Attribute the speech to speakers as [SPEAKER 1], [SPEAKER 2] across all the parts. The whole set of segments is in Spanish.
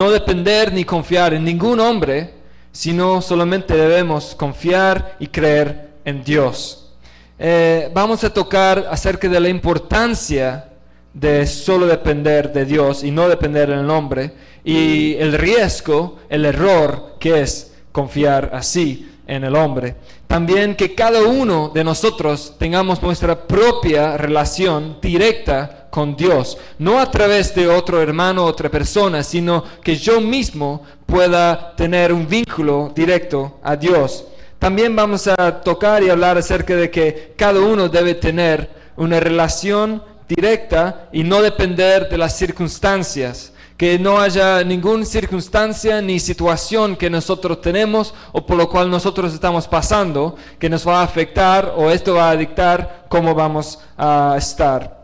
[SPEAKER 1] no depender ni confiar en ningún hombre, sino solamente debemos confiar y creer en Dios. Eh, vamos a tocar acerca de la importancia de solo depender de Dios y no depender en el hombre y el riesgo, el error que es confiar así en el hombre. También que cada uno de nosotros tengamos nuestra propia relación directa con Dios, no a través de otro hermano, otra persona, sino que yo mismo pueda tener un vínculo directo a Dios. También vamos a tocar y hablar acerca de que cada uno debe tener una relación directa y no depender de las circunstancias que no haya ninguna circunstancia ni situación que nosotros tenemos o por lo cual nosotros estamos pasando que nos va a afectar o esto va a dictar cómo vamos a estar.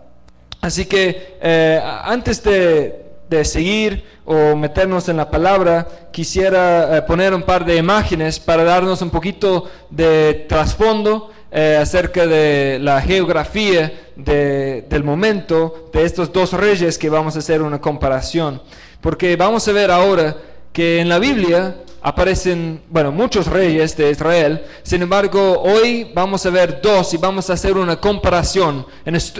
[SPEAKER 1] Así que eh, antes de, seguir o meternos en la palabra, quisiera eh, poner un par de imágenes para darnos un poquito de trasfondo eh, acerca de la geografía del momento de estos dos reyes que vamos a hacer una comparación. Porque vamos a ver ahora que en la Biblia aparecen, bueno, muchos reyes de Israel. Sin embargo, hoy vamos a ver dos y vamos a hacer una comparación,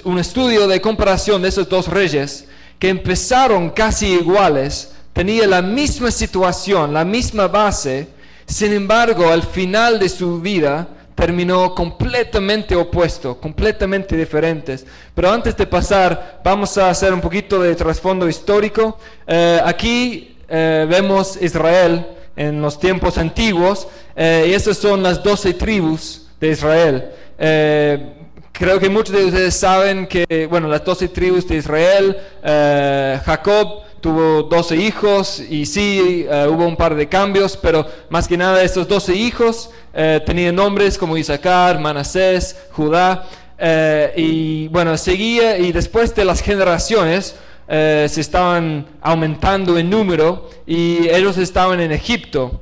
[SPEAKER 1] un estudio de comparación de esos dos reyes que empezaron casi iguales, tenían la misma situación, la misma base. Sin embargo, al final de su vida, terminó completamente opuesto, completamente diferentes. Pero antes de pasar, vamos a hacer un poquito de trasfondo histórico. Eh, aquí eh, vemos Israel en los tiempos antiguos eh, y esas son las doce tribus de Israel. creo que muchos de ustedes saben que, bueno, las doce tribus de Israel, Jacob tuvo 12 hijos y sí, eh, hubo un par de cambios, pero más que nada estos 12 hijos eh, tenían nombres como Isaacar, Manasés, Judá, eh, y bueno, seguía y después de las generaciones se estaban aumentando en número y ellos estaban en Egipto.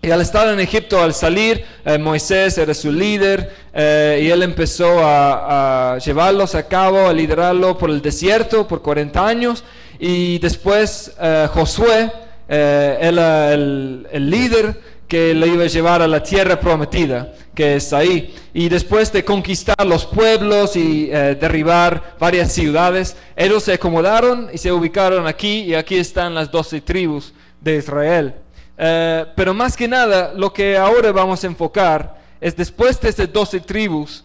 [SPEAKER 1] Y al estar en Egipto, al salir, Moisés era su líder y él empezó a, a, llevarlos a cabo, a liderarlo por el desierto por 40 años. Y después eh, Josué eh, era el, líder que le iba a llevar a la tierra prometida, que es ahí. Y después de conquistar los pueblos y eh, derribar varias ciudades, ellos se acomodaron y se ubicaron aquí, y aquí están las doce tribus de Israel. pero más que nada, lo que ahora vamos a enfocar es después de estas doce tribus,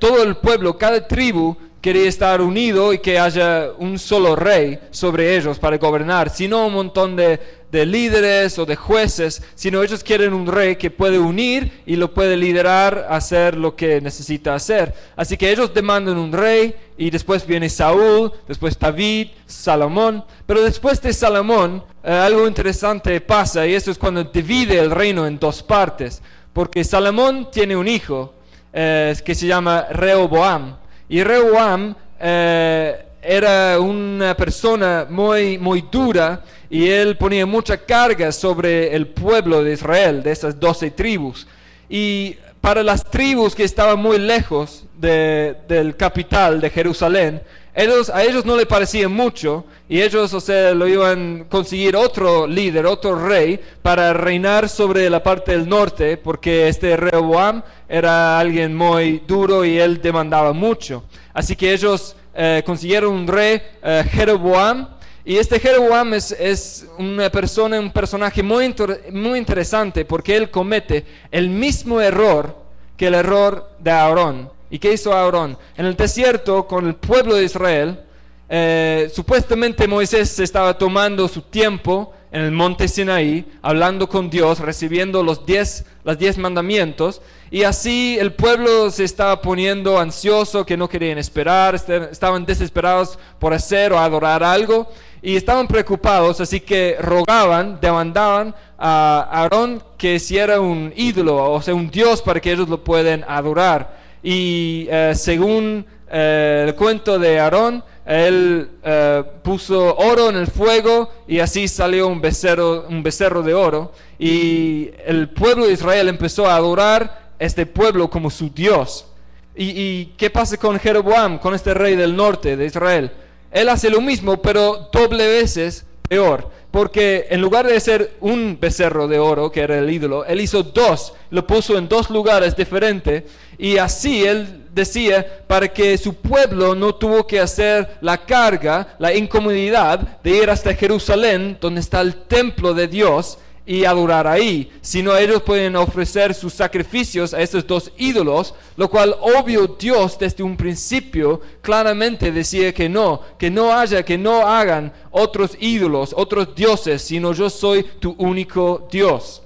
[SPEAKER 1] todo el pueblo, cada tribu quería estar unido y que haya un solo rey sobre ellos para gobernar, sino un montón de, líderes o de jueces, sino ellos quieren un rey que puede unir y lo puede liderar hacer lo que necesita hacer. Así que ellos demandan un rey y después viene Saúl, después David, Salomón, pero después de Salomón eh, algo interesante pasa y eso es cuando divide el reino en dos partes, porque Salomón tiene un hijo eh, que se llama Rehoboam. Y Rehoboam eh, era una persona muy, muy dura y él ponía mucha carga sobre el pueblo de Israel, de esas doce tribus. Y para las tribus que estaban muy lejos del capital de Jerusalén, ellos, a ellos no le parecía mucho y ellos, o sea, lo iban a conseguir otro líder, otro rey, para reinar sobre la parte del norte, porque este Rehoboam era alguien muy duro y él demandaba mucho. Así que ellos eh, consiguieron un rey, eh, Jeroboam, y este Jeroboam es, una persona, un personaje muy, muy interesante porque él comete el mismo error que el error de Aarón. ¿Y qué hizo Aarón? En el desierto, con el pueblo de Israel, eh, supuestamente Moisés estaba tomando su tiempo en el monte Sinaí, hablando con Dios, recibiendo los diez, los diez mandamientos, y así el pueblo se estaba poniendo ansioso, que no querían esperar, estaban desesperados por hacer o adorar algo, y estaban preocupados, así que rogaban, demandaban a Aarón que hiciera un ídolo, o sea, un dios para que ellos lo puedan adorar. Y eh, según eh, el cuento de Aarón, él eh, puso oro en el fuego y así salió un becerro, un becerro de oro. Y el pueblo de Israel empezó a adorar este pueblo como su Dios. ¿Y, y qué pasa con Jeroboam, con este rey del norte de Israel? Él hace lo mismo, pero doble veces peor, porque en lugar de ser un becerro de oro, que era el ídolo, él hizo dos, lo puso en dos lugares diferentes, y así él decía, para que su pueblo no tuvo que hacer la carga, la incomodidad de ir hasta Jerusalén, donde está el templo de Dios, y adorar ahí, sino ellos pueden ofrecer sus sacrificios a esos dos ídolos, lo cual obvio Dios desde un principio claramente decía que no, que no haya, que no hagan otros ídolos, otros dioses, sino yo soy tu único Dios.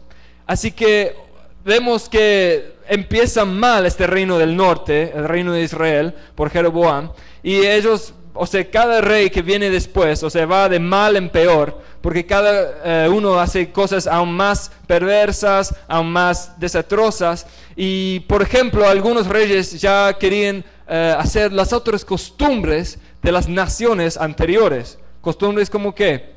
[SPEAKER 1] Así que vemos que empieza mal este reino del norte, el reino de Israel, por Jeroboam, y ellos o sea, cada rey que viene después, o sea, va de mal en peor, porque cada eh, uno hace cosas aún más perversas, aún más desastrosas. Y, por ejemplo, algunos reyes ya querían eh, hacer las otras costumbres de las naciones anteriores. Costumbres como qué?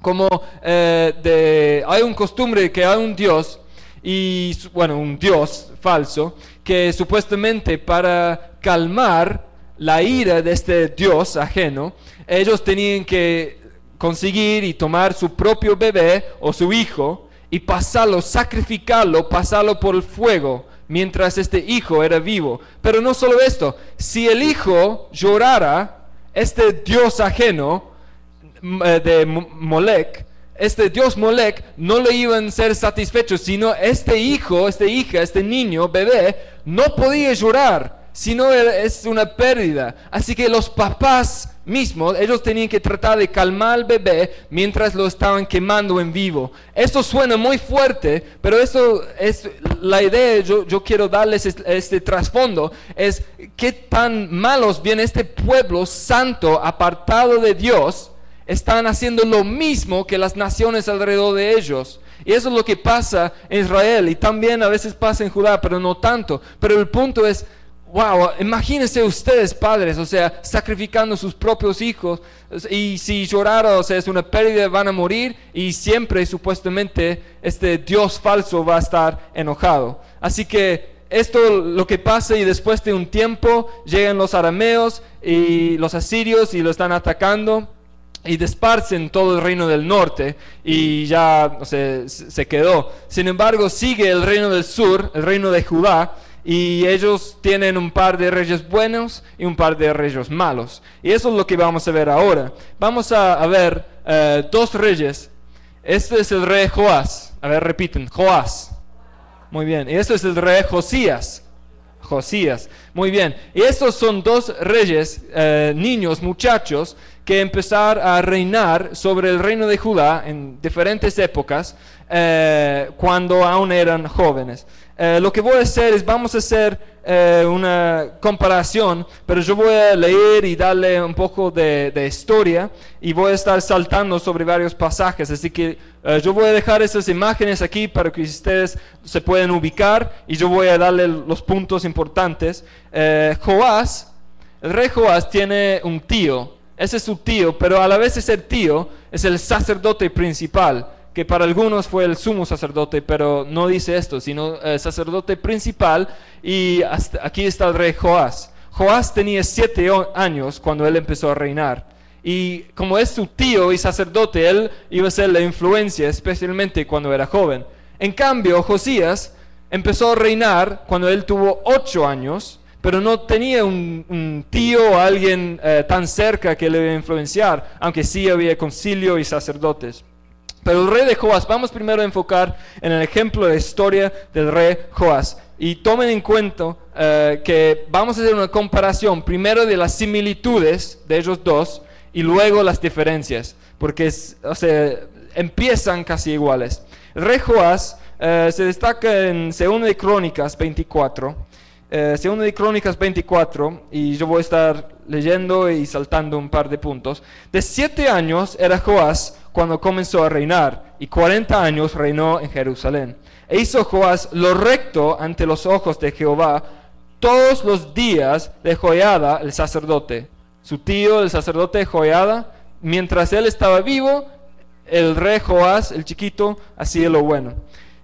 [SPEAKER 1] Como eh, de, hay un costumbre que hay un dios, y bueno, un dios falso, que supuestamente para calmar la ira de este Dios ajeno, ellos tenían que conseguir y tomar su propio bebé o su hijo y pasarlo, sacrificarlo, pasarlo por el fuego mientras este hijo era vivo. Pero no solo esto, si el hijo llorara, este Dios ajeno eh, de Molec, este Dios Molec no le iban a ser satisfechos, sino este hijo, esta hija, este niño, bebé, no podía llorar si no es una pérdida. Así que los papás mismos, ellos tenían que tratar de calmar al bebé mientras lo estaban quemando en vivo. Esto suena muy fuerte, pero eso es la idea, yo, yo quiero darles este, este trasfondo, es qué tan malos viene este pueblo santo, apartado de Dios, están haciendo lo mismo que las naciones alrededor de ellos. Y eso es lo que pasa en Israel y también a veces pasa en Judá, pero no tanto. Pero el punto es, wow, imagínense ustedes padres, o sea, sacrificando sus propios hijos y si lloraron, o sea, es una pérdida, van a morir y siempre supuestamente este Dios falso va a estar enojado. Así que esto lo que pasa y después de un tiempo llegan los arameos y los asirios y lo están atacando y desparcen todo el reino del norte y ya o se quedó. Sin embargo, sigue el reino del sur, el reino de Judá, y ellos tienen un par de reyes buenos y un par de reyes malos. Y eso es lo que vamos a ver ahora. Vamos a, ver eh, dos reyes. Este es el rey Joás. A ver, repiten, Joás. Muy bien. Y este es el rey Josías. Josías. Muy bien. Y estos son dos reyes, eh, niños, muchachos, que empezaron a reinar sobre el reino de Judá en diferentes épocas, eh, cuando aún eran jóvenes. Eh, lo que voy a hacer es, vamos a hacer eh, una comparación, pero yo voy a leer y darle un poco de, historia y voy a estar saltando sobre varios pasajes. Así que yo voy a dejar esas imágenes aquí para que ustedes se puedan ubicar y yo voy a darle los puntos importantes. Joás, el rey Joás tiene un tío, ese es su tío, pero a la vez ese tío es el sacerdote principal que para algunos fue el sumo sacerdote, pero no dice esto, sino el sacerdote principal, y aquí está el rey Joás. Joás tenía siete años cuando él empezó a reinar. Y como es su tío y sacerdote, él iba a ser la influencia, especialmente cuando era joven. En cambio, Josías empezó a reinar cuando él tuvo ocho años, pero no tenía un, tío o alguien eh, tan cerca que le iba a influenciar, aunque sí había concilio y sacerdotes. Pero el rey de Joás, vamos primero a enfocar en el ejemplo de historia del rey Joás. Y tomen en cuenta eh, que vamos a hacer una comparación primero de las similitudes de ellos dos y luego las diferencias, porque empiezan casi iguales. El rey Joás eh, se destaca en 2 de Crónicas 24. Eh, de Crónicas 24, y yo voy a estar leyendo y saltando un par de puntos. De siete años era Joás cuando comenzó a reinar, y 40 años reinó en Jerusalén. E hizo Joás lo recto ante los ojos de Jehová todos los días de Joiada el sacerdote. Su tío, el sacerdote Joiada, mientras él estaba vivo, el rey Joás, el chiquito, hacía lo bueno.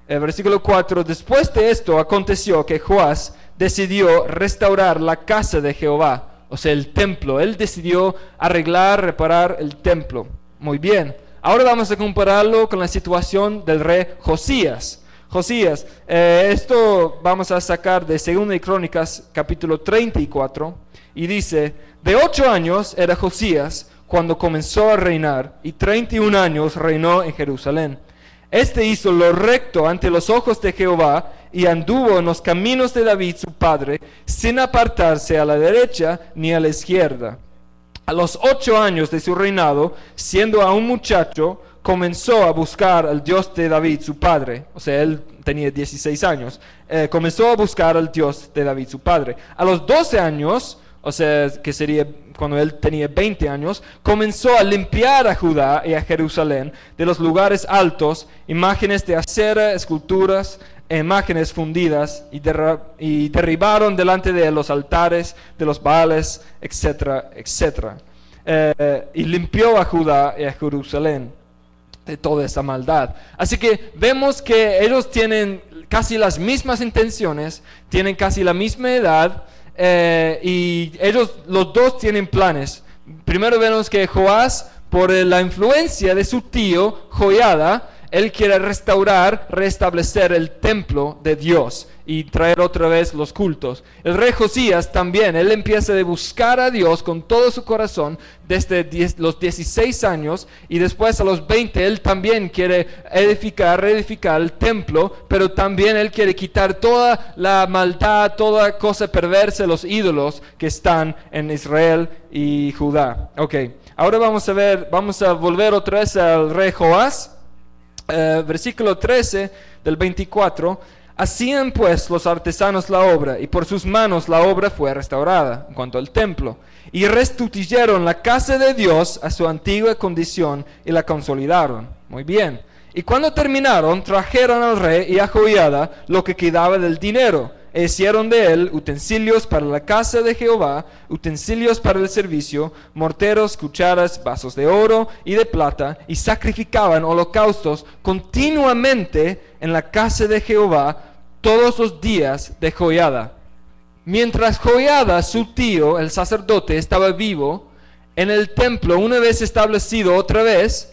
[SPEAKER 1] El versículo 4, después de esto aconteció que Joás decidió restaurar la casa de Jehová, o sea, el templo. Él decidió arreglar, reparar el templo. Muy bien. Ahora vamos a compararlo con la situación del rey Josías. Josías, eh, esto vamos a sacar de 2 de Crónicas capítulo 34 y dice, de ocho años era Josías cuando comenzó a reinar y 31 años reinó en Jerusalén. Este hizo lo recto ante los ojos de Jehová y anduvo en los caminos de David su padre, sin apartarse a la derecha ni a la izquierda. A los ocho años de su reinado, siendo aún muchacho, comenzó a buscar al Dios de David, su padre. O sea, él tenía 16 años. Eh, comenzó a buscar al Dios de David, su padre. A los 12 años, o sea, que sería cuando él tenía 20 años, comenzó a limpiar a Judá y a Jerusalén de los lugares altos, imágenes de acera, esculturas, imágenes fundidas y, derribaron delante de los altares de los Baales, etcétera, etcétera. Eh, y limpió a Judá y a Jerusalén de toda esa maldad. Así que vemos que ellos tienen casi las mismas intenciones, tienen casi la misma edad eh, y ellos los dos tienen planes. Primero vemos que Joás, por la influencia de su tío Joyada, él quiere restaurar, restablecer el templo de Dios y traer otra vez los cultos. El rey Josías también, él empieza a buscar a Dios con todo su corazón desde los 16 años y después a los 20 él también quiere edificar, reedificar el templo, pero también él quiere quitar toda la maldad, toda cosa perversa, los ídolos que están en Israel y Judá. Ok, ahora vamos a ver, vamos a volver otra vez al rey Joás. Eh, versículo 13 del 24, hacían pues los artesanos la obra y por sus manos la obra fue restaurada en cuanto al templo y restituyeron la casa de Dios a su antigua condición y la consolidaron. Muy bien. Y cuando terminaron, trajeron al rey y a Joiada lo que quedaba del dinero hicieron de él utensilios para la casa de Jehová, utensilios para el servicio, morteros, cucharas, vasos de oro y de plata, y sacrificaban holocaustos continuamente en la casa de Jehová todos los días de Joiada. Mientras Joiada, su tío, el sacerdote, estaba vivo, en el templo, una vez establecido otra vez,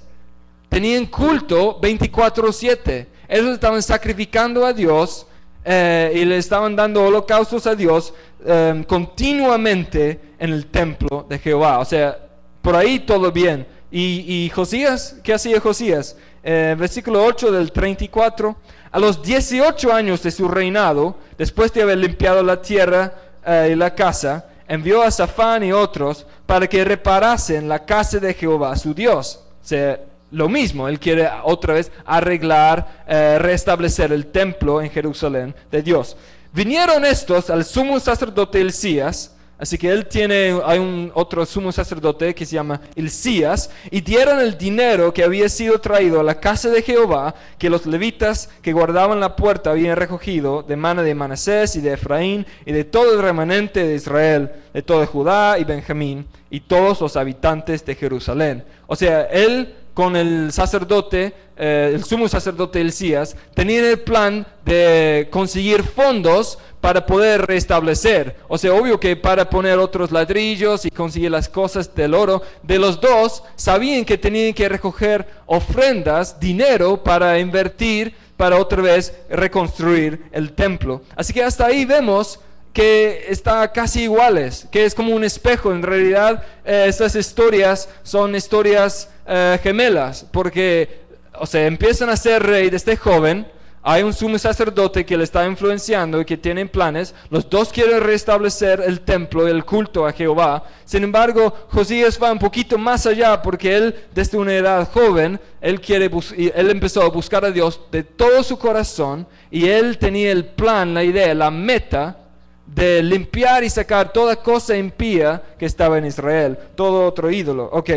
[SPEAKER 1] tenían culto 24/7. Ellos estaban sacrificando a Dios eh, y le estaban dando holocaustos a Dios em, continuamente en el templo de Jehová. O sea, por ahí todo bien. Y, Josías, ¿qué hacía Josías? Eh, versículo 8 del 34. A los 18 años de su reinado, después de haber limpiado la tierra eh, y la casa, envió a Safán y otros para que reparasen la casa de Jehová, su Dios. O sea, lo mismo, él quiere otra vez arreglar, eh, restablecer el templo en Jerusalén de Dios. Vinieron estos al sumo sacerdote Elías, así que él tiene, hay un otro sumo sacerdote que se llama Elías, y dieron el dinero que había sido traído a la casa de Jehová, que los levitas que guardaban la puerta habían recogido de mano de Manasés y de Efraín y de todo el remanente de Israel, de todo Judá y Benjamín, y todos los habitantes de Jerusalén. O sea, él con el sacerdote, eh, el sumo sacerdote Elías, tenían el plan de conseguir fondos para poder restablecer. O sea, obvio que para poner otros ladrillos y conseguir las cosas del oro, de los dos sabían que tenían que recoger ofrendas, dinero para invertir, para otra vez reconstruir el templo. Así que hasta ahí vemos que está casi iguales, que es como un espejo. En realidad, eh, estas historias son historias eh, gemelas, porque, o sea, empiezan a ser rey desde joven. Hay un sumo sacerdote que le está influenciando y que tienen planes. Los dos quieren restablecer el templo y el culto a Jehová. Sin embargo, Josías va un poquito más allá porque él, desde una edad joven, él, quiere él empezó a buscar a Dios de todo su corazón y él tenía el plan, la idea, la meta de limpiar y sacar toda cosa impía que estaba en Israel, todo otro ídolo. Ok,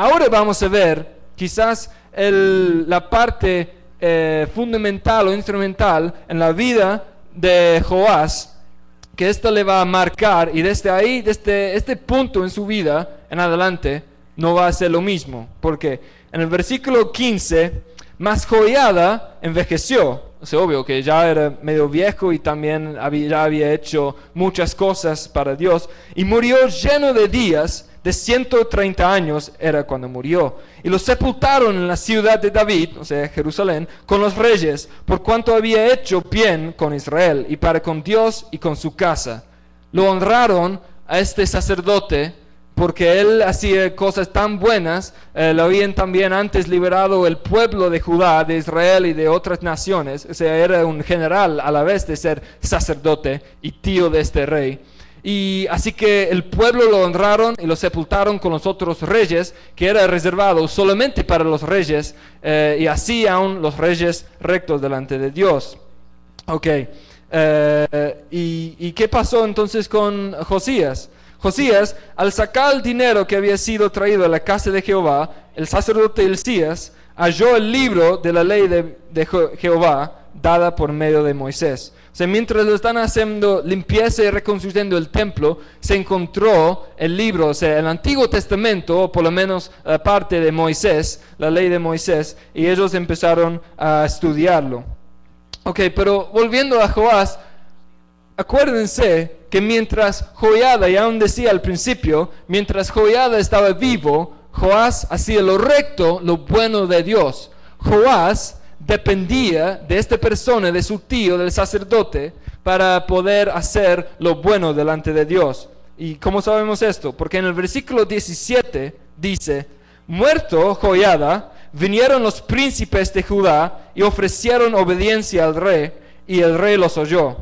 [SPEAKER 1] ahora vamos a ver quizás la parte eh, fundamental o instrumental en la vida de Joás, que esto le va a marcar y desde ahí, desde este punto en su vida en adelante, no va a ser lo mismo. Porque en el versículo 15, más Joiada envejeció es obvio que ya era medio viejo y también ya había hecho muchas cosas para Dios. Y murió lleno de días de 130 años era cuando murió. Y lo sepultaron en la ciudad de David, o sea, Jerusalén, con los reyes, por cuanto había hecho bien con Israel y para con Dios y con su casa. Lo honraron a este sacerdote porque él hacía cosas tan buenas, eh, lo habían también antes liberado el pueblo de Judá, de Israel y de otras naciones, o sea, era un general a la vez de ser sacerdote y tío de este rey. Y así que el pueblo lo honraron y lo sepultaron con los otros reyes, que era reservado solamente para los reyes, eh, y así aún los reyes rectos delante de Dios. Ok, eh, y, ¿y qué pasó entonces con Josías? Josías, al sacar el dinero que había sido traído a la casa de Jehová, el sacerdote Elías halló el libro de la ley de, Jehová dada por medio de Moisés. O mientras lo están haciendo limpieza y reconstruyendo el templo, se encontró el libro, el Antiguo Testamento, o por lo menos la parte de Moisés, la ley de Moisés, y ellos empezaron a estudiarlo. Ok, pero volviendo a Joás, acuérdense que mientras Joiada, y aún decía al principio, mientras Joiada estaba vivo, Joás hacía lo recto, lo bueno de Dios. Joás dependía de esta persona, de su tío, del sacerdote, para poder hacer lo bueno delante de Dios. ¿Y cómo sabemos esto? Porque en el versículo 17 dice, muerto Joiada, vinieron los príncipes de Judá y ofrecieron obediencia al rey, y el rey los oyó.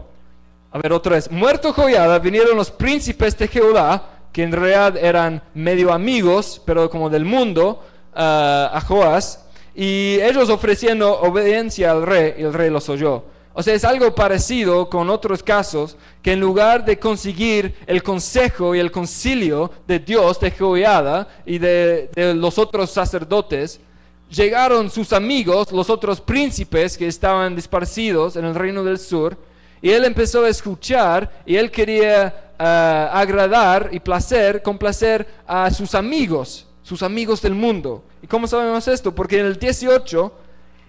[SPEAKER 1] A ver, otra vez. Muerto Joiada, vinieron los príncipes de Jehová, que en realidad eran medio amigos, pero como del mundo, ah, a Joás, y ellos ofreciendo obediencia al rey, y el rey los oyó. O sea, es algo parecido con otros casos, que en lugar de conseguir el consejo y el concilio de Dios, de Joiada y de, los otros sacerdotes, llegaron sus amigos, los otros príncipes que estaban disparcidos en el reino del sur, y él empezó a escuchar y él quería ah, agradar y placer, complacer a sus amigos, sus amigos del mundo. ¿Y cómo sabemos esto? Porque en el 18,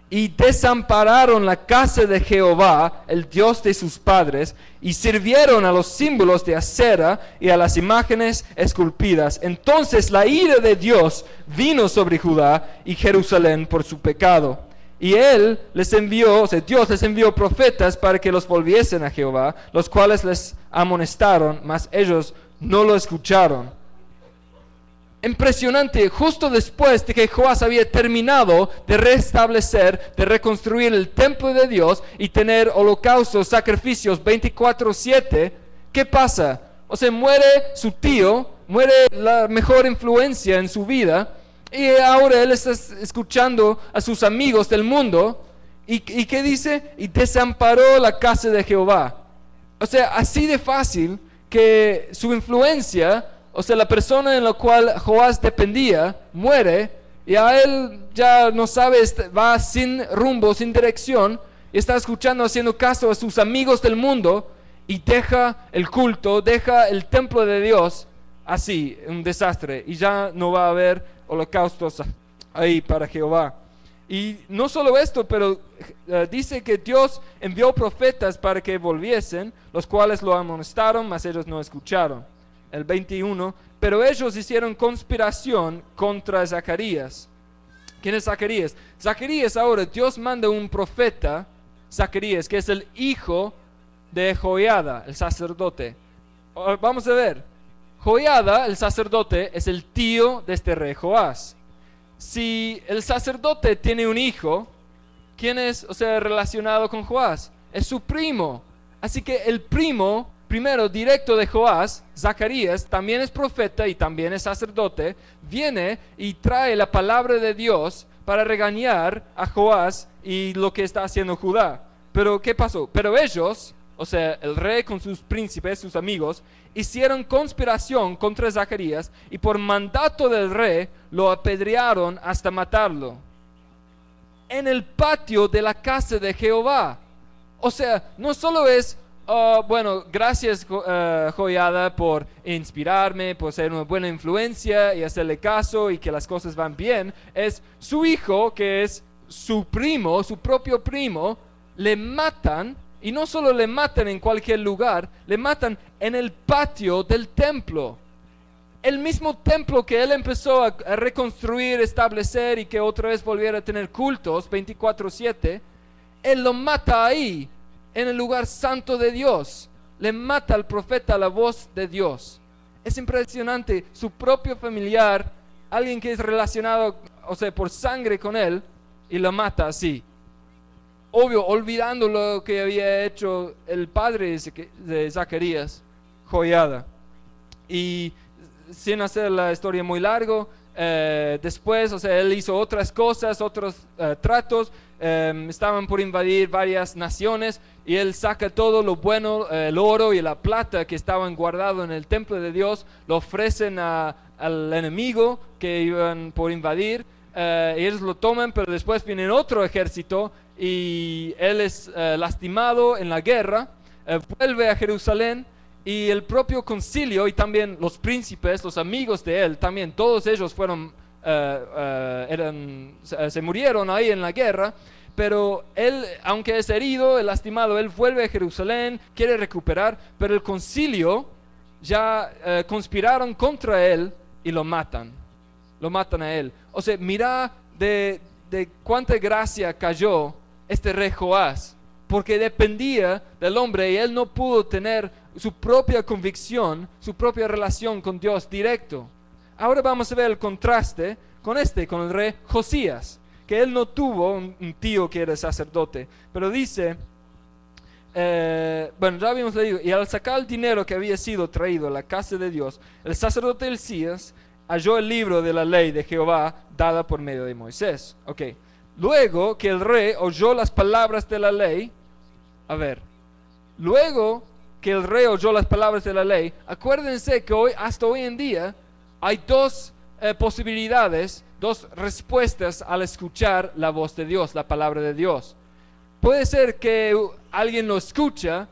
[SPEAKER 1] y desampararon la casa de Jehová, el Dios de sus padres, y sirvieron a los símbolos de acera y a las imágenes esculpidas. Entonces la ira de Dios vino sobre Judá y Jerusalén por su pecado y él les envió, o sea, Dios les envió profetas para que los volviesen a Jehová, los cuales les amonestaron, mas ellos no lo escucharon. Impresionante, justo después de que Joás había terminado de restablecer, de reconstruir el templo de Dios y tener holocaustos, sacrificios 24/7, ¿qué pasa? O sea, muere su tío, muere la mejor influencia en su vida, y ahora él está escuchando a sus amigos del mundo. ¿Y, y qué dice? Y desamparó la casa de Jehová. O sea, así de fácil que su influencia, o sea, la persona en la cual Joás dependía, muere y a él ya no sabe, va sin rumbo, sin dirección, y está escuchando, haciendo caso a sus amigos del mundo y deja el culto, deja el templo de Dios así, un desastre, y ya no va a haber holocaustos ahí para Jehová. Y no solo esto, pero eh, dice que Dios envió profetas para que volviesen, los cuales lo amonestaron, mas ellos no escucharon. El 21, pero ellos hicieron conspiración contra Zacarías. ¿Quién es Zacarías? Zacarías ahora, Dios manda un profeta, Zacarías, que es el hijo de Joiada, el sacerdote. Vamos a ver, Joiada, el sacerdote, es el tío de este rey Joás. Si el sacerdote tiene un hijo, ¿quién es, o sea, relacionado con Joás? Es su primo. Así que el primo, primero directo de Joás, Zacarías, también es profeta y también es sacerdote, viene y trae la palabra de Dios para regañar a Joás y lo que está haciendo Judá. Pero ¿qué pasó? Pero ellos, o sea, el rey con sus príncipes, sus amigos, hicieron conspiración contra Zacarías y por mandato del rey lo apedrearon hasta matarlo. En el patio de la casa de Jehová. O sea, no solo es, oh, bueno, gracias uh, Joyada por inspirarme, por ser una buena influencia y hacerle caso y que las cosas van bien. Es su hijo, que es su primo, su propio primo, le matan y no solo le matan en cualquier lugar, le matan en el patio del templo. el mismo templo que él empezó a, reconstruir, establecer y que otra vez volviera a tener cultos 24/7, él lo mata ahí, en el lugar santo de Dios. Le mata al profeta la voz de Dios. Es impresionante, su propio familiar, alguien que es relacionado, o sea, por sangre con él, y lo mata así. Obvio, olvidando lo que había hecho el padre de Zacarías, joyada. Y sin hacer la historia muy largo, eh, después, o sea, él hizo otras cosas, otros eh, tratos, em, estaban por invadir varias naciones y él saca todo lo bueno, el oro y la plata que estaban guardados en el templo de Dios, lo ofrecen al enemigo que iban por invadir, eh, ellos lo toman, pero después viene otro ejército y él es lastimado en la guerra, vuelve a Jerusalén y el propio concilio y también los príncipes, los amigos de él, también todos ellos fueron, eh, eh, eran, se murieron ahí en la guerra. Pero él, aunque es herido, lastimado, él vuelve a Jerusalén, quiere recuperar, pero el concilio ya eh, conspiraron contra él y lo matan. Lo matan a él. O sea, mira de, de cuánta gracia cayó este rey Joás, porque dependía del hombre y él no pudo tener su propia convicción, su propia relación con Dios directo. Ahora vamos a ver el contraste con este, con el rey Josías, que él no tuvo un, tío que era sacerdote, pero dice, eh, bueno, ya habíamos leído, y al sacar el dinero que había sido traído a la casa de Dios, el sacerdote Elías halló el libro de la ley de Jehová dada por medio de Moisés. Ok, luego que el rey oyó las palabras de la ley, a ver, luego que el rey oyó las palabras de la ley, acuérdense que hoy, hasta hoy en día, hay dos eh, posibilidades, dos respuestas al escuchar la voz de Dios, la palabra de Dios. Puede ser que alguien lo escucha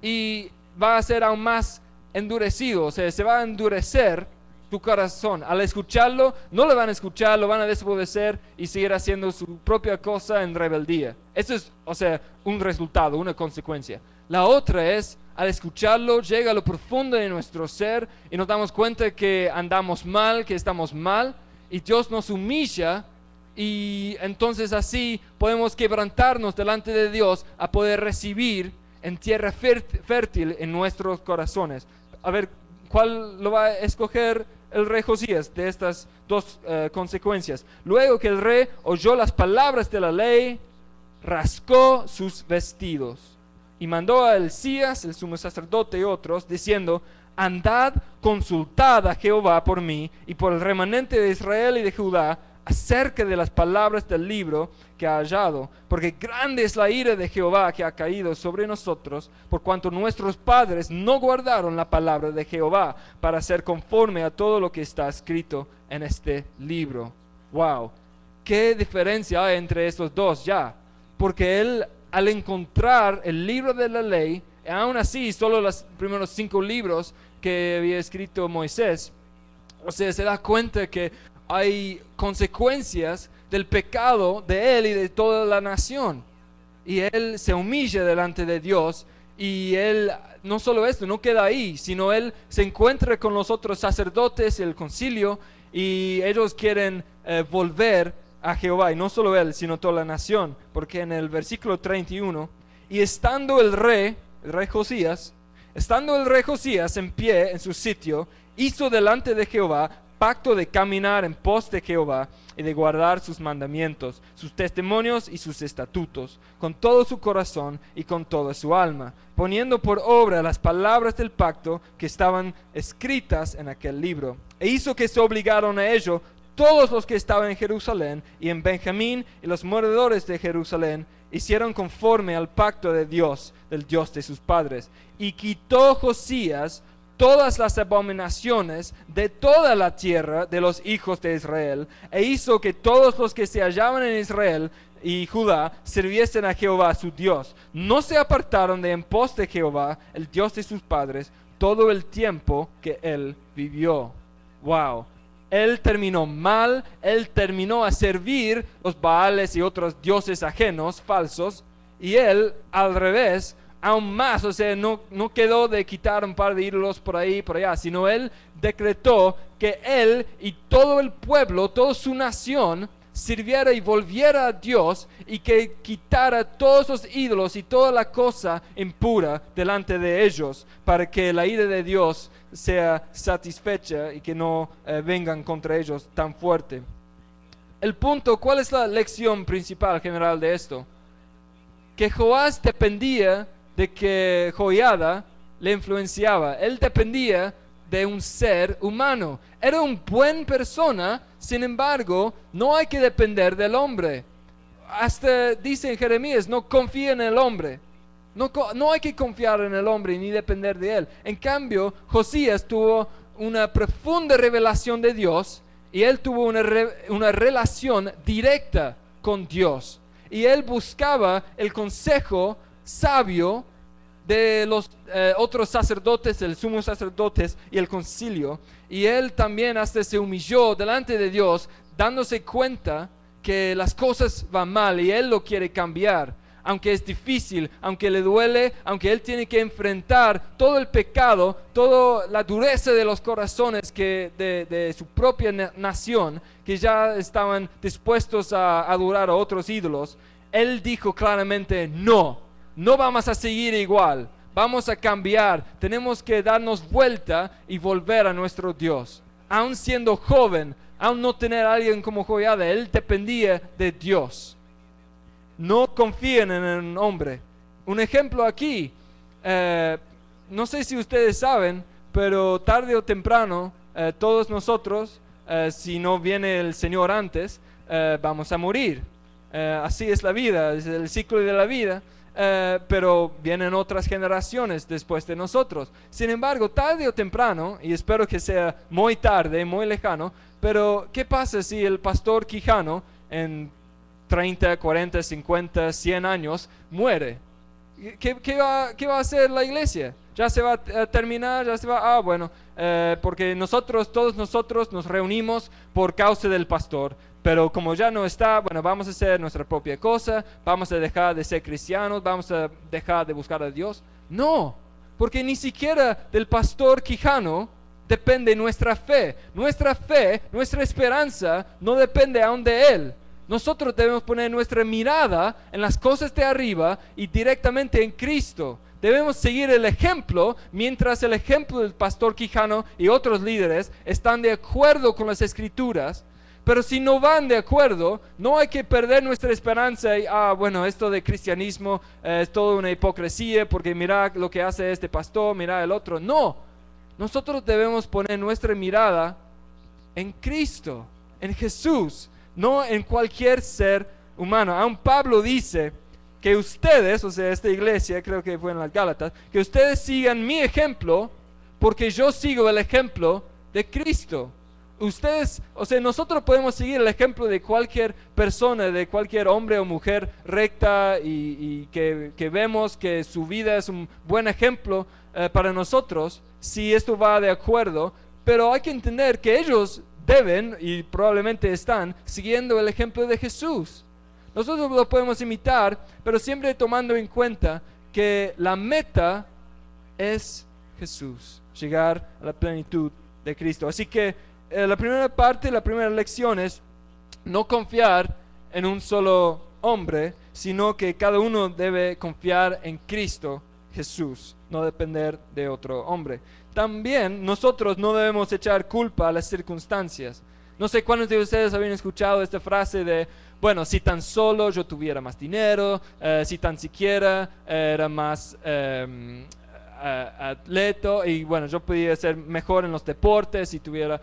[SPEAKER 1] y va a ser aún más endurecido, o sea, se va a endurecer tu corazón. Al escucharlo, no lo van a escuchar, lo van a desobedecer y seguir haciendo su propia cosa en rebeldía. Eso es, o sea, un resultado, una consecuencia. La otra es al escucharlo llega a lo profundo de nuestro ser y nos damos cuenta que andamos mal, que estamos mal y Dios nos humilla y entonces así podemos quebrantarnos delante de Dios a poder recibir en tierra fértil en nuestros corazones. A ver, ¿cuál lo va a escoger el rey Josías de estas dos eh, consecuencias? Luego que el rey oyó las palabras de la ley, rascó sus vestidos y mandó a Elías, el sumo sacerdote y otros, diciendo, andad, consultad a Jehová por mí y por el remanente de Israel y de Judá acerca de las palabras del libro que ha hallado, porque grande es la ira de Jehová que ha caído sobre nosotros, por cuanto nuestros padres no guardaron la palabra de Jehová para ser conforme a todo lo que está escrito en este libro. Wow, qué diferencia hay entre estos dos ya, porque él al encontrar el libro de la ley, aún así solo los primeros cinco libros que había escrito Moisés, o se da cuenta que hay consecuencias del pecado de él y de toda la nación. Y él se humilla delante de Dios y él, no solo esto, no queda ahí, sino él se encuentra con los otros sacerdotes, el concilio, y ellos quieren eh, volver a Jehová, y no solo él, sino toda la nación, porque en el versículo 31, y estando el rey, el rey Josías, estando el rey Josías en pie en su sitio, hizo delante de Jehová pacto de caminar en pos de Jehová y de guardar sus mandamientos, sus testimonios y sus estatutos, con todo su corazón y con toda su alma, poniendo por obra las palabras del pacto que estaban escritas en aquel libro. E hizo que se obligaron a ello todos los que estaban en Jerusalén y en Benjamín y los moradores de Jerusalén hicieron conforme al pacto de Dios, del Dios de sus padres. Y quitó Josías todas las abominaciones de toda la tierra de los hijos de Israel, e hizo que todos los que se hallaban en Israel y Judá sirviesen a Jehová su Dios. No se apartaron de en pos de Jehová, el Dios de sus padres, todo el tiempo que él vivió. Wow él terminó mal, él terminó a servir los Baales y otros dioses ajenos, falsos, y él al revés aún más, o sea, no, no quedó de quitar un par de ídolos por ahí, por allá, sino él decretó que él y todo el pueblo, toda su nación, sirviera y volviera a Dios y que quitara todos los ídolos y toda la cosa impura delante de ellos para que la ira de Dios sea satisfecha y que no eh, vengan contra ellos tan fuerte. El punto, ¿cuál es la lección principal general de esto? Que Joás dependía de que Joiada le influenciaba. Él dependía de un ser humano. Era una buena persona, sin embargo, no hay que depender del hombre. Hasta dice en Jeremías, no confía en el hombre. No, no hay que confiar en el hombre ni depender de él. En cambio, Josías tuvo una profunda revelación de Dios y él tuvo una, una relación directa con Dios. Y él buscaba el consejo sabio de los eh, otros sacerdotes, el sumo sacerdotes y el concilio. Y él también hasta se humilló delante de Dios, dándose cuenta que las cosas van mal y él lo quiere cambiar. Aunque es difícil, aunque le duele, aunque él tiene que enfrentar todo el pecado, toda la dureza de los corazones que de, su propia nación, que ya estaban dispuestos a adorar a otros ídolos, él dijo claramente, no, no vamos a seguir igual, vamos a cambiar, tenemos que darnos vuelta y volver a nuestro Dios. Aún siendo joven, aún no tener a alguien como Joyada, él dependía de Dios. No confíen en el hombre. Un ejemplo aquí, eh, no sé si ustedes saben, pero tarde o temprano, eh, todos nosotros, eh, si no viene el Señor antes, vamos a morir. así es la vida, es el ciclo de la vida. Eh, pero vienen otras generaciones después de nosotros. Sin embargo, tarde o temprano, y espero que sea muy tarde, muy lejano, pero ¿qué pasa si el pastor Quijano en 30, 40, 50, 100 años muere? ¿Qué, va, a hacer la iglesia? Ya se va a terminar, ya se va, ah, bueno, eh, porque nosotros, todos nosotros nos reunimos por causa del pastor. Pero como ya no está, bueno, vamos a hacer nuestra propia cosa, vamos a dejar de ser cristianos, vamos a dejar de buscar a Dios. No, porque ni siquiera del pastor Quijano depende nuestra fe. Nuestra fe, nuestra esperanza no depende aún de Él. Nosotros debemos poner nuestra mirada en las cosas de arriba y directamente en Cristo. Debemos seguir el ejemplo mientras el ejemplo del pastor Quijano y otros líderes están de acuerdo con las escrituras pero si no van de acuerdo, no hay que perder nuestra esperanza y, ah, bueno, esto de cristianismo eh, es toda una hipocresía porque mira lo que hace este pastor, mira el otro. No, nosotros debemos poner nuestra mirada en Cristo, en Jesús, no en cualquier ser humano. Aún Pablo dice que ustedes, o sea, esta iglesia, creo que fue en las Gálatas, que ustedes sigan mi ejemplo porque yo sigo el ejemplo de Cristo ustedes, o sea, nosotros podemos seguir el ejemplo de cualquier persona, de cualquier hombre o mujer recta y, que, vemos que su vida es un buen ejemplo eh, para nosotros, si esto va de acuerdo, pero hay que entender que ellos deben y probablemente están siguiendo el ejemplo de Jesús. Nosotros lo podemos imitar, pero siempre tomando en cuenta que la meta es Jesús, llegar a la plenitud de Cristo. Así que eh, la primera parte, la primera lección es no confiar en un solo hombre, sino que cada uno debe confiar en Cristo Jesús, no depender de otro hombre. También nosotros no debemos echar culpa a las circunstancias. No sé cuántos de ustedes habían escuchado esta frase de, bueno, si tan solo yo tuviera más dinero, eh, si tan siquiera era más em, atleta y bueno, yo podía ser mejor en los deportes si tuviera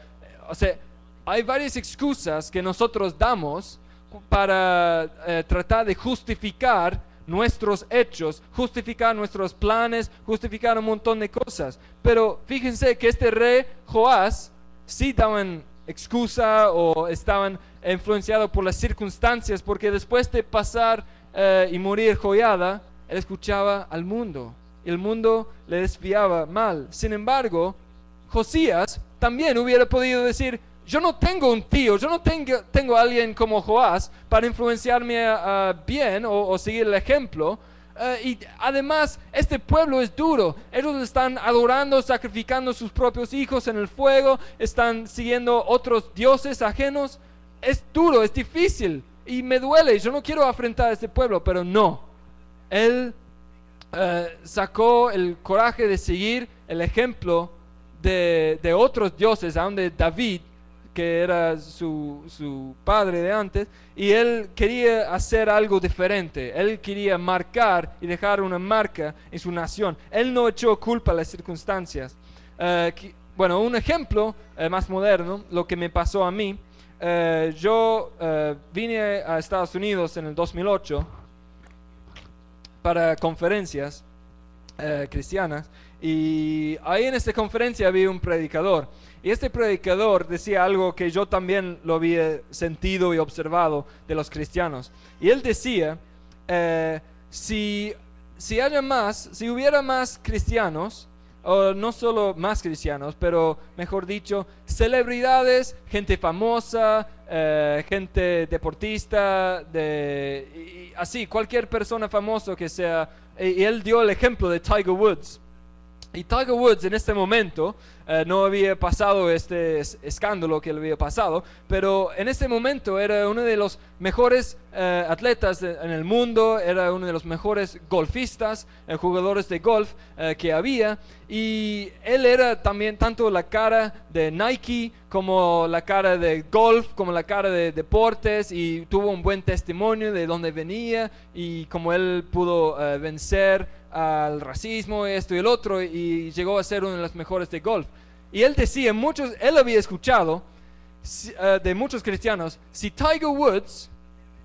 [SPEAKER 1] o sea, hay varias excusas que nosotros damos para eh, tratar de justificar nuestros hechos, justificar nuestros planes, justificar un montón de cosas. Pero fíjense que este rey Joás sí daban excusa o estaban influenciados por las circunstancias, porque después de pasar eh, y morir Joyada, él escuchaba al mundo. El mundo le desviaba mal. Sin embargo, Josías también hubiera podido decir, yo no tengo un tío, yo no tengo, tengo alguien como Joás para influenciarme bien o, seguir el ejemplo. Eh, y además, este pueblo es duro. Ellos están adorando, sacrificando sus propios hijos en el fuego, están siguiendo otros dioses ajenos. Es duro, es difícil y me duele. Yo no quiero afrentar a este pueblo, pero no. Él eh, sacó el coraje de seguir el ejemplo de, de otros dioses, aún de David, que era su, su, padre de antes, y él quería hacer algo diferente. Él quería marcar y dejar una marca en su nación. Él no echó culpa a las circunstancias. Eh, bueno, un ejemplo eh, más moderno, lo que me pasó a mí. yo vine a Estados Unidos en el 2008 para conferencias eh, cristianas. Y ahí en esta conferencia había un predicador. Y este predicador decía algo que yo también lo había sentido y observado de los cristianos. Y él decía eh, si si haya más si hubiera más cristianos o no solo más cristianos, pero mejor dicho, celebridades, gente famosa, eh, gente deportista, de, así, cualquier persona famosa que sea. Y, él dio el ejemplo de Tiger Woods. Y Tiger Woods en este momento eh, no había pasado este escándalo que le había pasado, pero en este momento era uno de los mejores eh, atletas en el mundo, era uno de los mejores golfistas, eh, jugadores de golf que había, y él era también tanto la cara de Nike como la cara de golf, como la cara de deportes, y tuvo un buen testimonio de dónde venía y cómo él pudo vencer al racismo, esto y el otro, y llegó a ser uno de los mejores de golf. Y él decía, muchos, él había escuchado eh, de muchos cristianos, si Tiger Woods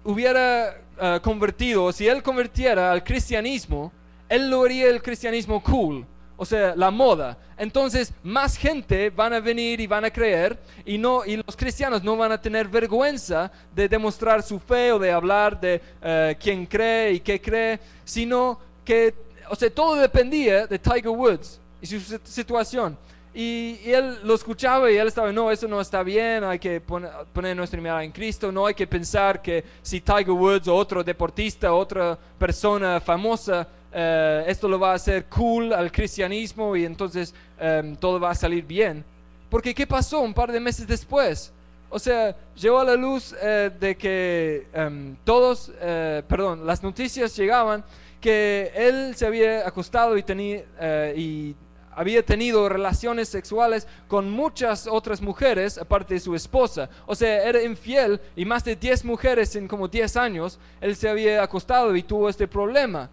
[SPEAKER 1] hubiera uh, convertido, si él convirtiera al cristianismo, él lo haría el cristianismo cool, o sea, la moda. Entonces, más gente van a venir y van a creer y no y los cristianos no van a tener vergüenza de demostrar su fe o de hablar de uh, quién cree y qué cree, sino que o sea, todo dependía de Tiger Woods y su situación. Y, él lo escuchaba y él estaba, no, eso no está bien, hay que poner, nuestra mirada en Cristo, no hay que pensar que si Tiger Woods o otro deportista, otra persona famosa, eh, esto lo va a hacer cool al cristianismo y entonces em, todo va a salir bien. Porque ¿qué pasó un par de meses después? O sea, llegó a la luz eh, de que em, todos, eh, perdón, las noticias llegaban que él se había acostado y, tenía, y había tenido relaciones sexuales con muchas otras mujeres aparte de su esposa. O sea, era infiel y más de 10 mujeres en como 10 años, él se había acostado y tuvo este problema.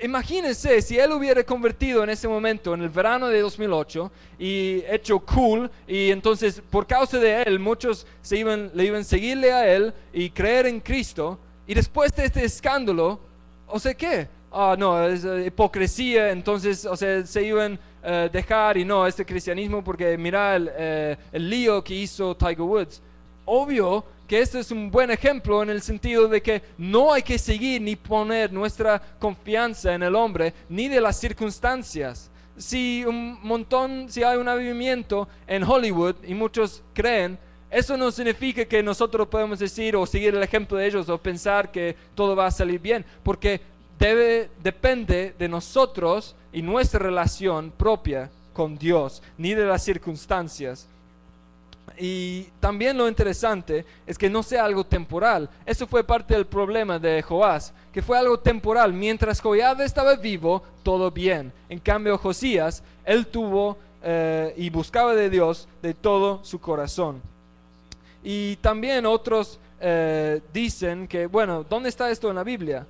[SPEAKER 1] Imagínense si él hubiera convertido en ese momento, en el verano de 2008, y hecho cool, y entonces por causa de él muchos se iban, le iban a seguirle a él y creer en Cristo, y después de este escándalo, o sea, ¿qué? Ah, no, es eh, hipocresía, entonces, o sea, se iban eh, dejar y no este cristianismo porque mira el, eh, el lío que hizo Tiger Woods. Obvio que este es un buen ejemplo en el sentido de que no hay que seguir ni poner nuestra confianza en el hombre ni de las circunstancias. Si un montón, si hay un avivamiento en Hollywood y muchos creen, eso no significa que nosotros podemos decir o seguir el ejemplo de ellos o pensar que todo va a salir bien, porque depende de nosotros y nuestra relación propia con Dios, ni de las circunstancias. Y también lo interesante es que no sea algo temporal. Eso fue parte del problema de Joás, que fue algo temporal. Mientras Joab estaba vivo, todo bien. En cambio, Josías, él tuvo eh, y buscaba de Dios de todo su corazón. Y también otros eh, dicen que, bueno, ¿dónde está esto en la Biblia?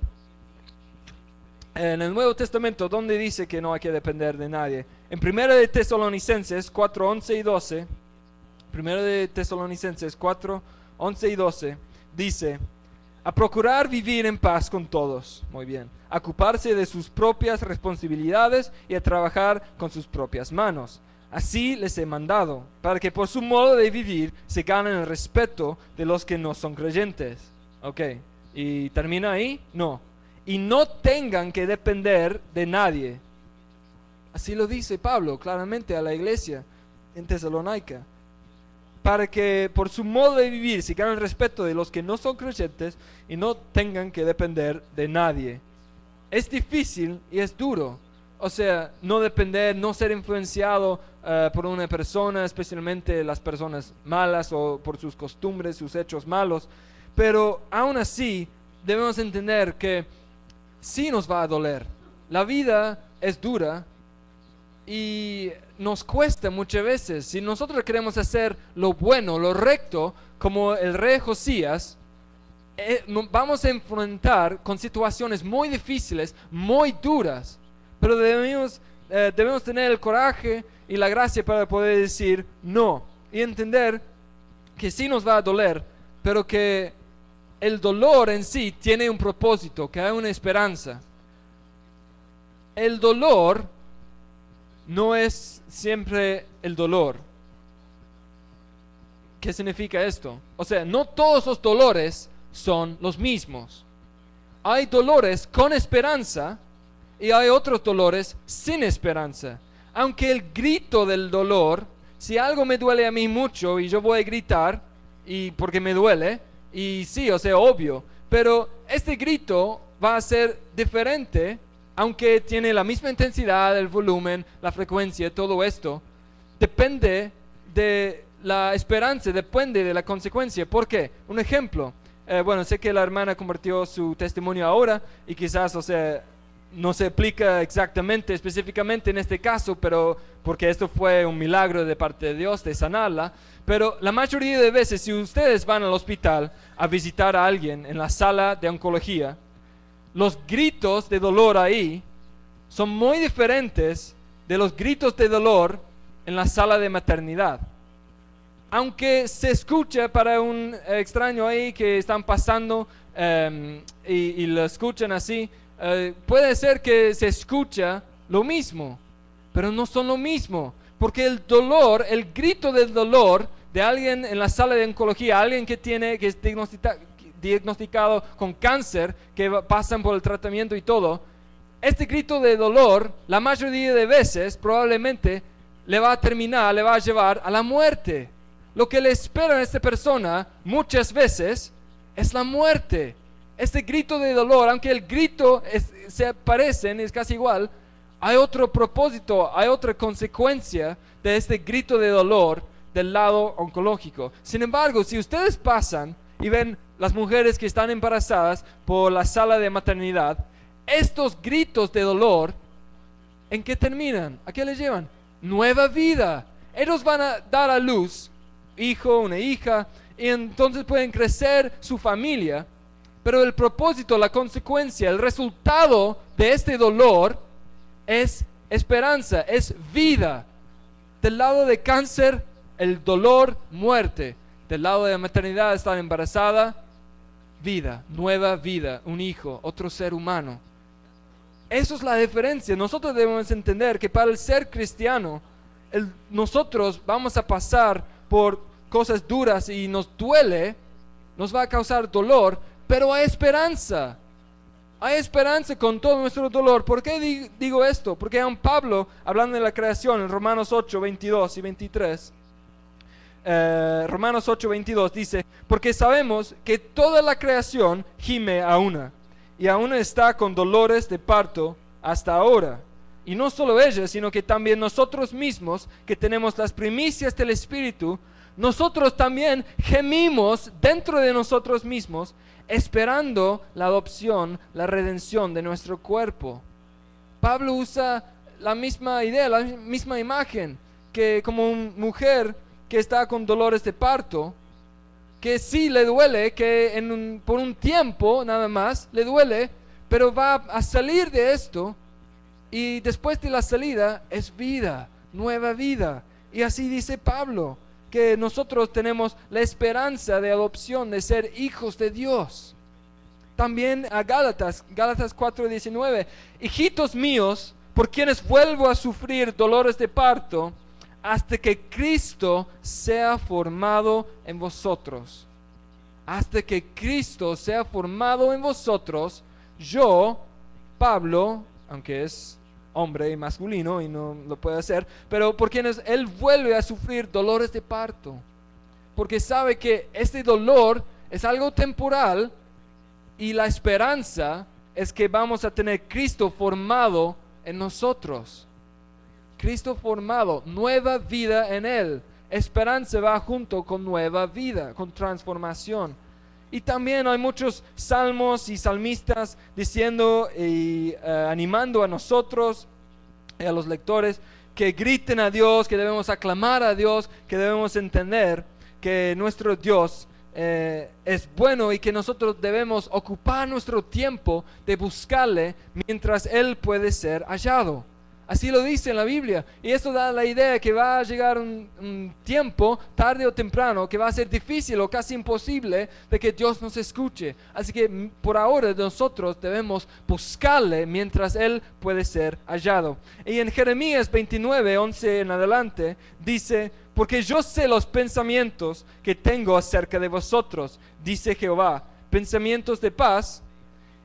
[SPEAKER 1] En el Nuevo Testamento, ¿dónde dice que no hay que depender de nadie? En 1 de Tesalonicenses 4, 11 y 12, 1 de Tesalonicenses 4, 11 y 12, dice, a procurar vivir en paz con todos, muy bien, a ocuparse de sus propias responsabilidades y a trabajar con sus propias manos. Así les he mandado, para que por su modo de vivir se ganen el respeto de los que no son creyentes. Ok, ¿y termina ahí? No, y no tengan que depender de nadie. Así lo dice Pablo claramente a la iglesia en Tesalónica. Para que por su modo de vivir se ganen el respeto de los que no son creyentes y no tengan que depender de nadie. es difícil y es duro. O sea, no depender, no ser influenciado eh, por una persona, especialmente las personas malas o por sus costumbres, sus hechos malos. Pero aún así, debemos entender que sí nos va a doler. La vida es dura y nos cuesta muchas veces. Si nosotros queremos hacer lo bueno, lo recto, como el rey Josías, eh, vamos a enfrentar con situaciones muy difíciles, muy duras, pero debemos, eh, debemos tener el coraje y la gracia para poder decir no y entender que sí nos va a doler, pero que el dolor en sí tiene un propósito, que hay una esperanza. El dolor no es siempre el dolor. ¿Qué significa esto? O sea, no todos los dolores son los mismos. Hay dolores con esperanza y hay otros dolores sin esperanza. Aunque el grito del dolor, si algo me duele a mí mucho y yo voy a gritar, y porque me duele, y sí, o sea, obvio, pero este grito va a ser diferente, aunque tiene la misma intensidad, el volumen, la frecuencia, todo esto, depende de la esperanza, depende de la consecuencia. ¿Por qué? Un ejemplo, eh, bueno, sé que la hermana compartió su testimonio ahora y quizás, o sea, no se aplica exactamente, específicamente en este caso, pero porque esto fue un milagro de parte de Dios de sanarla. Pero la mayoría de veces, si ustedes van al hospital a visitar a alguien en la sala de oncología, los gritos de dolor ahí son muy diferentes de los gritos de dolor en la sala de maternidad aunque se escucha para un extraño ahí que están pasando em, y, lo escuchan así, eh, puede ser que se escucha lo mismo, pero no son lo mismo, porque el dolor, el grito del dolor de alguien en la sala de oncología, alguien que tiene que es diagnosticado con cáncer, que pasan por el tratamiento y todo, este grito de dolor, la mayoría de veces probablemente le va a terminar, le va a llevar a la muerte lo que le espera a esta persona muchas veces es la muerte. Este grito de dolor, aunque el grito se parecen, es casi igual, hay otro propósito, hay otra consecuencia de este grito de dolor del lado oncológico. Sin embargo, si ustedes pasan y ven las mujeres que están embarazadas por la sala de maternidad, estos gritos de dolor, ¿en qué terminan? ¿A qué les llevan? Nueva vida. Ellos van a dar a luz hijo, una hija, y entonces pueden crecer su familia. Pero el propósito, la consecuencia, el resultado de este dolor es esperanza, es vida. Del lado de cáncer, el dolor, muerte. Del lado de la maternidad, estar embarazada, vida, nueva vida, un hijo, otro ser humano. Eso es la diferencia. Nosotros debemos entender que para el ser cristiano, nosotros vamos a pasar por cosas duras y nos duele, nos va a causar dolor, pero hay esperanza. Hay esperanza con todo nuestro dolor. ¿Por qué digo esto? Porque aun Pablo, hablando de la creación en Romanos 8, 22 y 23, eh, Romanos 8, 22 dice, porque sabemos que toda la creación gime a una, y aún está con dolores de parto hasta ahora. Y no solo ella, sino que también nosotros mismos, que tenemos las primicias del Espíritu, nosotros también gemimos dentro de nosotros mismos, esperando la adopción, la redención de nuestro cuerpo. Pablo usa la misma idea, la misma imagen, que como una mujer que está con dolores de parto, que sí le duele, que por un tiempo nada más le duele, pero va a salir de esto y después de la salida es vida, nueva vida. Y así dice Pablo que nosotros tenemos la esperanza de adopción, de ser hijos de Dios. También a Gálatas, Gálatas 4:19, hijitos míos, por quienes vuelvo a sufrir dolores de parto, hasta que Cristo sea formado en vosotros. Hasta que Cristo sea formado en vosotros, yo, Pablo, aunque es hombre y masculino y no lo puede hacer, pero por quienes él vuelve a sufrir dolores de parto, porque sabe que este dolor es algo temporal y la esperanza es que vamos a tener Cristo formado en nosotros. Cristo formado, nueva vida en Él. Esperanza va junto con nueva vida, con transformación. Y también hay muchos salmos y salmistas diciendo y eh, animando a nosotros y a los lectores que griten a Dios, que debemos aclamar a Dios, que debemos entender que nuestro Dios eh, es bueno y que nosotros debemos ocupar nuestro tiempo de buscarle mientras Él puede ser hallado. Así lo dice en la Biblia. Y esto da la idea que va a llegar un, tiempo, tarde o temprano, que va a ser difícil o casi imposible de que Dios nos escuche. Así que mm, por ahora nosotros debemos buscarle mientras Él puede ser hallado. Y en Jeremías 29, 11 en adelante, dice, porque yo sé los pensamientos que tengo acerca de vosotros, dice Jehová, pensamientos de paz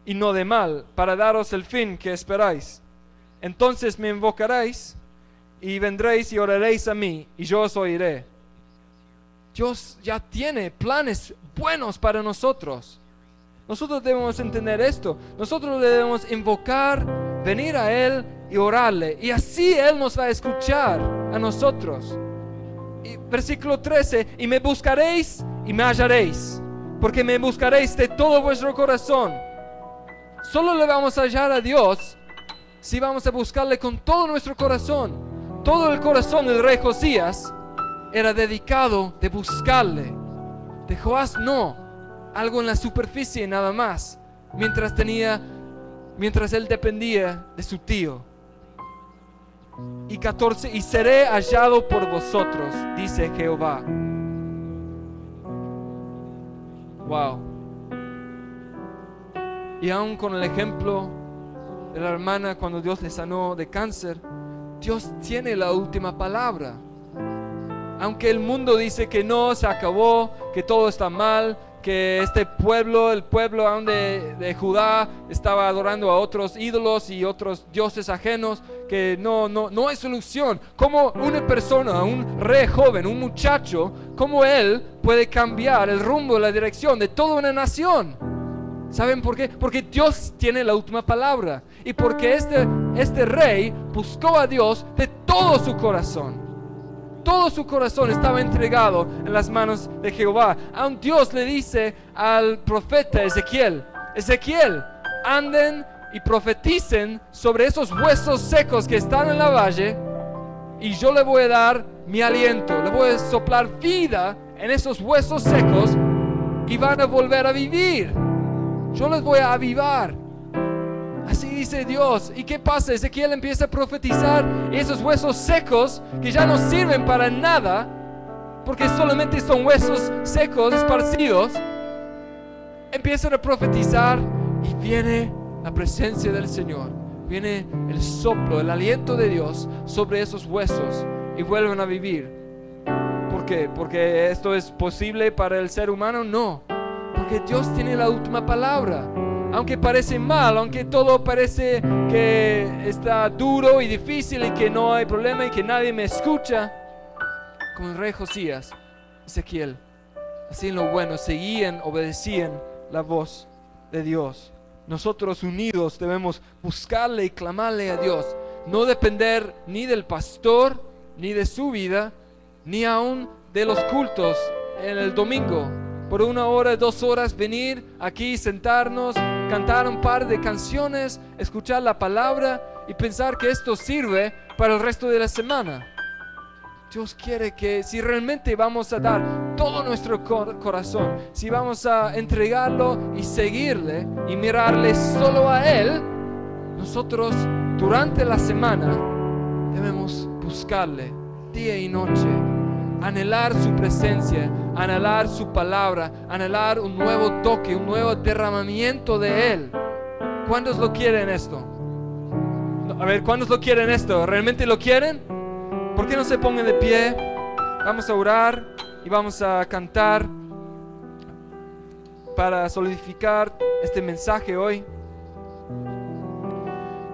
[SPEAKER 1] y no de mal, para daros el fin que esperáis. Entonces me invocaréis y vendréis y oraréis a mí y yo os oiré. Dios ya tiene planes buenos para nosotros. Nosotros debemos entender esto. Nosotros debemos invocar, venir a Él y orarle. Y así Él nos va a escuchar a nosotros. Y versículo 13, y me buscaréis y me hallaréis, porque me buscaréis de todo vuestro corazón. Solo le vamos a hallar a Dios si vamos a buscarle con todo nuestro corazón. Todo el corazón del rey Josías era dedicado de buscarle. De Joás no, algo en la superficie nada más, mientras tenía, mientras él dependía de su tío. Y 14, y seré hallado por vosotros, dice Jehová. Wow. Y aún con el ejemplo de la hermana cuando Dios le sanó de cáncer, Dios tiene la última palabra. Aunque el mundo dice que no, se acabó, que todo está mal, que este pueblo, el pueblo aún de, Judá, estaba adorando a otros ídolos y otros dioses ajenos, que no, no, no hay solución. Como una persona, un rey joven, un muchacho, como él puede cambiar el rumbo, la dirección de toda una nación? ¿Saben por qué? Porque Dios tiene la última palabra. Y porque este, este rey buscó a Dios de todo su corazón. Todo su corazón estaba entregado en las manos de Jehová. Aun Dios le dice al profeta Ezequiel, Ezequiel, anden y profeticen sobre esos huesos secos que están en la valle y yo le voy a dar mi aliento, le voy a soplar vida en esos huesos secos y van a volver a vivir yo los voy a avivar. Así dice Dios. ¿Y qué pasa? Ezequiel empieza a profetizar esos huesos secos que ya no sirven para nada, porque solamente son huesos secos esparcidos. Empiezan a profetizar y viene la presencia del Señor. Viene el soplo, el aliento de Dios sobre esos huesos y vuelven a vivir. ¿Por qué? ¿Porque esto es posible para el ser humano? No porque Dios tiene la última palabra. Aunque parece mal, aunque todo parece que está duro y difícil y que no hay problema y que nadie me escucha, como el rey Josías, Ezequiel, así en lo bueno, seguían, obedecían la voz de Dios. Nosotros unidos debemos buscarle y clamarle a Dios, no depender ni del pastor, ni de su vida, ni aún de los cultos en el domingo, por una hora, dos horas, venir aquí, sentarnos, cantar un par de canciones, escuchar la palabra y pensar que esto sirve para el resto de la semana. Dios quiere que si realmente vamos a dar todo nuestro corazón, si vamos a entregarlo y seguirle y mirarle solo a Él, nosotros durante la semana debemos buscarle día y noche anhelar su presencia, anhelar su palabra, anhelar un nuevo toque, un nuevo derramamiento de Él. ¿Cuántos lo quieren esto? A ver, ¿cuántos lo quieren esto? ¿Realmente lo quieren? ¿Por qué no se pongan de pie? Vamos a orar y vamos a cantar para solidificar este mensaje hoy.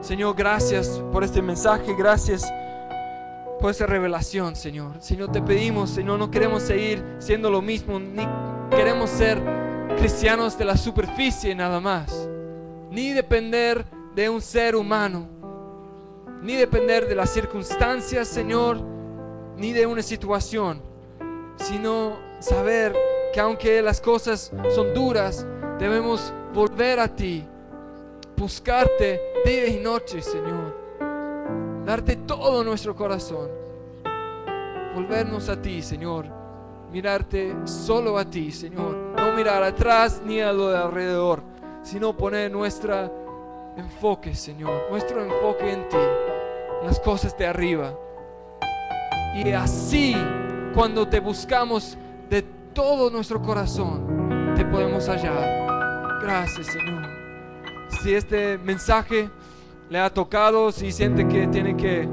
[SPEAKER 1] Señor, gracias por este mensaje, gracias por esa revelación, Señor. Señor, te pedimos, Señor, no queremos seguir siendo lo mismo, ni queremos ser cristianos de la superficie nada más. ni depender de un ser humano, ni depender de las circunstancias, Señor, ni de una situación, sino saber que aunque las cosas son duras, debemos volver a ti, buscarte día y noche, Señor, darte todo nuestro corazón, volvernos a ti, Señor, mirarte solo a ti, Señor, no mirar atrás ni a lo de alrededor, sino poner nuestro enfoque, Señor, nuestro enfoque en ti, en las cosas de arriba. Y así, cuando te buscamos de todo nuestro corazón, te podemos hallar. Gracias, Señor. Si este mensaje le ha tocado, si siente que tiene que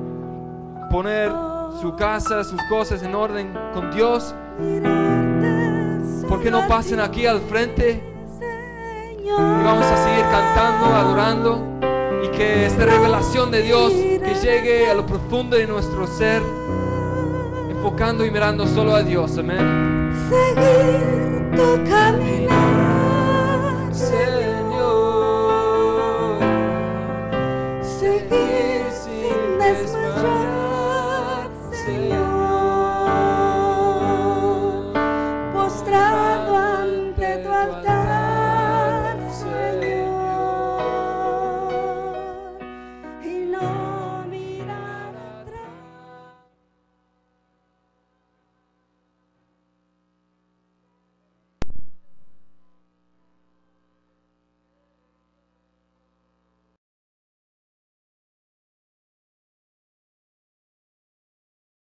[SPEAKER 1] poner su casa, sus cosas en orden con Dios, ¿por qué no pasen aquí al frente? Y vamos a seguir cantando, adorando, y que esta revelación de Dios que llegue a lo profundo de nuestro ser, enfocando y mirando solo a Dios, amén. Seguir tu caminar.